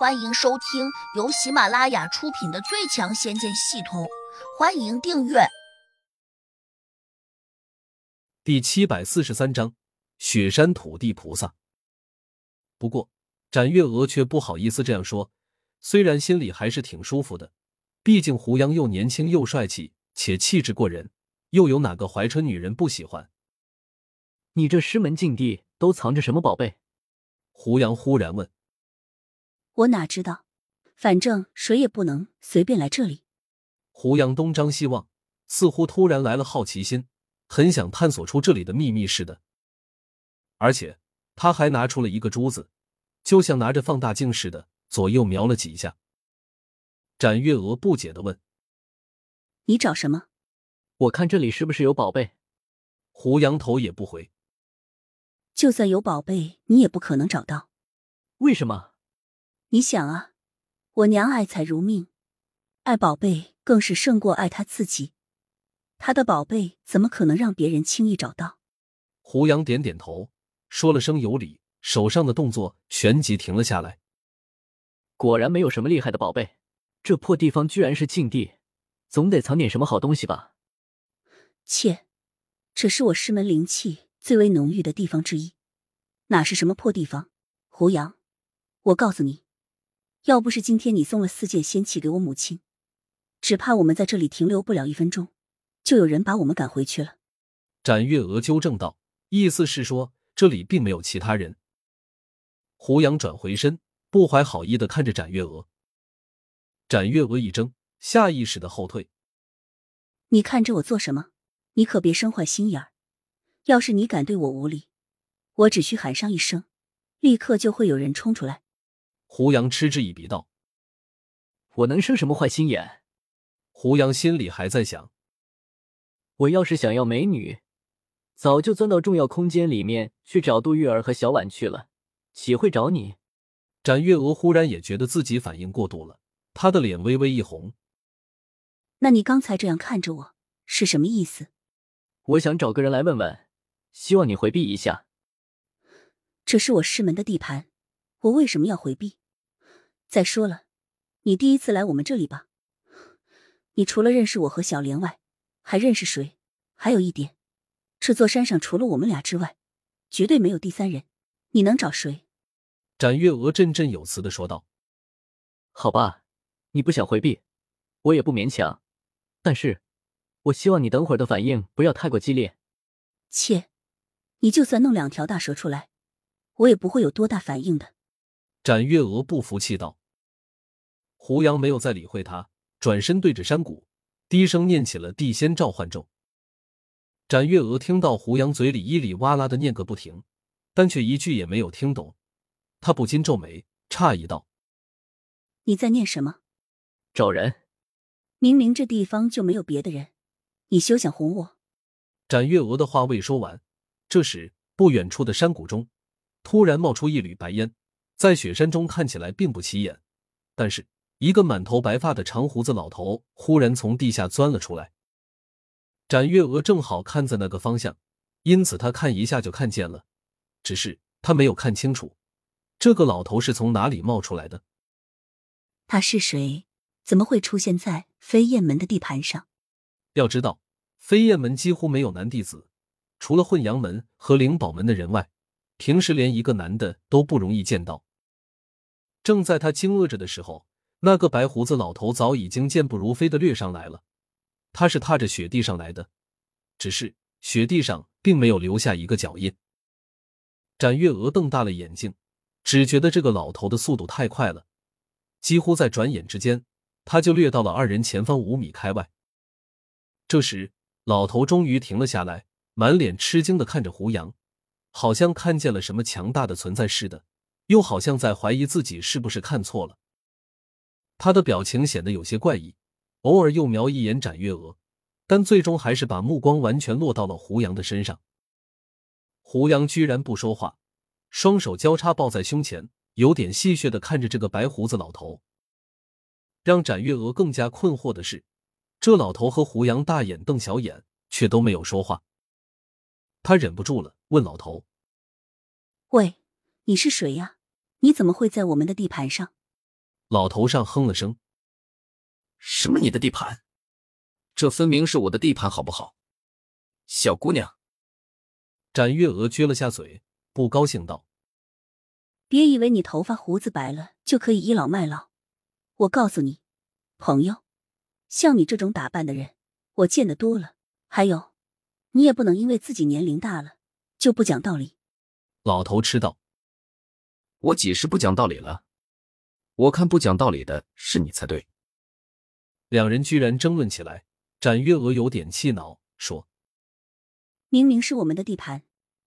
欢迎收听由喜马拉雅出品的《最强仙剑系统》，欢迎订阅。第七百四十三章：雪山土地菩萨。不过，展月娥却不好意思这样说，虽然心里还是挺舒服的，毕竟胡杨又年轻又帅气，且气质过人，又有哪个怀春女人不喜欢？你这师门禁地都藏着什么宝贝？胡杨忽然问。我哪知道，反正谁也不能随便来这里。胡杨东张西望，似乎突然来了好奇心，很想探索出这里的秘密似的。而且他还拿出了一个珠子，就像拿着放大镜似的，左右瞄了几下。展月娥不解的问：“你找什么？我看这里是不是有宝贝？”胡杨头也不回：“就算有宝贝，你也不可能找到。为什么？”你想啊，我娘爱财如命，爱宝贝更是胜过爱她自己。她的宝贝怎么可能让别人轻易找到？胡杨点点头，说了声有理，手上的动作旋即停了下来。果然没有什么厉害的宝贝，这破地方居然是禁地，总得藏点什么好东西吧？切，这是我师门灵气最为浓郁的地方之一，哪是什么破地方？胡杨，我告诉你。要不是今天你送了四件仙器给我母亲，只怕我们在这里停留不了一分钟，就有人把我们赶回去了。展月娥纠正道，意思是说这里并没有其他人。胡杨转回身，不怀好意的看着展月娥。展月娥一怔，下意识的后退。你看着我做什么？你可别生坏心眼儿。要是你敢对我无礼，我只需喊上一声，立刻就会有人冲出来。胡杨嗤之以鼻道：“我能生什么坏心眼？”胡杨心里还在想：“我要是想要美女，早就钻到重要空间里面去找杜玉儿和小婉去了，岂会找你？”展月娥忽然也觉得自己反应过度了，她的脸微微一红。“那你刚才这样看着我是什么意思？”“我想找个人来问问，希望你回避一下。”“这是我师门的地盘，我为什么要回避？”再说了，你第一次来我们这里吧？你除了认识我和小莲外，还认识谁？还有一点，这座山上除了我们俩之外，绝对没有第三人。你能找谁？展月娥振振有词的说道：“好吧，你不想回避，我也不勉强。但是，我希望你等会儿的反应不要太过激烈。切，你就算弄两条大蛇出来，我也不会有多大反应的。”展月娥不服气道。胡杨没有再理会他，转身对着山谷低声念起了地仙召唤咒。展月娥听到胡杨嘴里咿里哇啦的念个不停，但却一句也没有听懂，他不禁皱眉，诧异道：“你在念什么？找人？明明这地方就没有别的人，你休想哄我！”展月娥的话未说完，这时不远处的山谷中突然冒出一缕白烟，在雪山中看起来并不起眼，但是。一个满头白发的长胡子老头忽然从地下钻了出来，展月娥正好看在那个方向，因此他看一下就看见了，只是他没有看清楚这个老头是从哪里冒出来的。他是谁？怎么会出现在飞燕门的地盘上？要知道，飞燕门几乎没有男弟子，除了混阳门和灵宝门的人外，平时连一个男的都不容易见到。正在他惊愕着的时候。那个白胡子老头早已经健步如飞的掠上来了，他是踏着雪地上来的，只是雪地上并没有留下一个脚印。展月娥瞪大了眼睛，只觉得这个老头的速度太快了，几乎在转眼之间，他就掠到了二人前方五米开外。这时，老头终于停了下来，满脸吃惊的看着胡杨，好像看见了什么强大的存在似的，又好像在怀疑自己是不是看错了。他的表情显得有些怪异，偶尔又瞄一眼展月娥，但最终还是把目光完全落到了胡杨的身上。胡杨居然不说话，双手交叉抱在胸前，有点戏谑的看着这个白胡子老头。让展月娥更加困惑的是，这老头和胡杨大眼瞪小眼，却都没有说话。他忍不住了，问老头：“喂，你是谁呀？你怎么会在我们的地盘上？”老头上哼了声：“什么你的地盘？这分明是我的地盘，好不好？”小姑娘，展月娥撅了下嘴，不高兴道：“别以为你头发胡子白了就可以倚老卖老。我告诉你，朋友，像你这种打扮的人，我见得多了。还有，你也不能因为自己年龄大了就不讲道理。”老头吃道：“我几时不讲道理了？我看不讲道理的是你才对。”两人居然争论起来，展月娥有点气恼，说。明明是我们的地盘，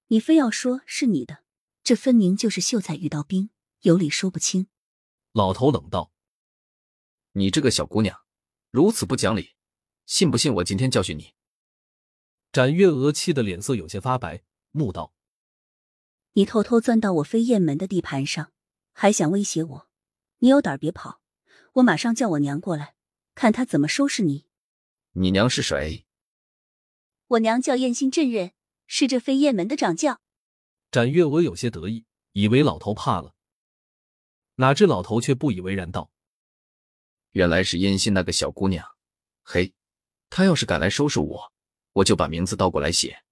你非要说是你的，这分明就是秀才遇到兵，有理说不清。老头冷道：“你这个小姑娘，如此不讲理，信不信我今天教训你？”展月娥气得脸色有些发白，怒道：“你偷偷钻到我飞燕门的地盘上，还想威胁我？你有胆别跑，我马上叫我娘过来，看她怎么收拾你。”你娘是谁？我娘叫燕心镇人，是这飞燕门的掌教。展月娥有些得意，以为老头怕了，哪知老头却不以为然，道：“原来是燕心那个小姑娘。嘿，她要是敢来收拾我，我就把名字倒过来写。”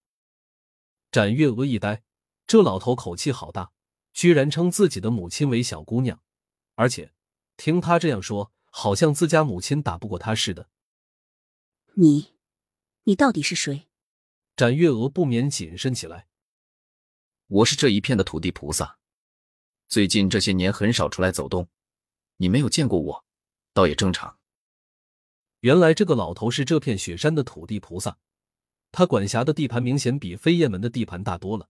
展月娥一呆，这老头口气好大，居然称自己的母亲为小姑娘，而且听他这样说，好像自家母亲打不过他似的。你。你到底是谁？展月娥不免谨慎起来。我是这一片的土地菩萨，最近这些年很少出来走动，你没有见过我，倒也正常。原来这个老头是这片雪山的土地菩萨，他管辖的地盘明显比飞燕门的地盘大多了。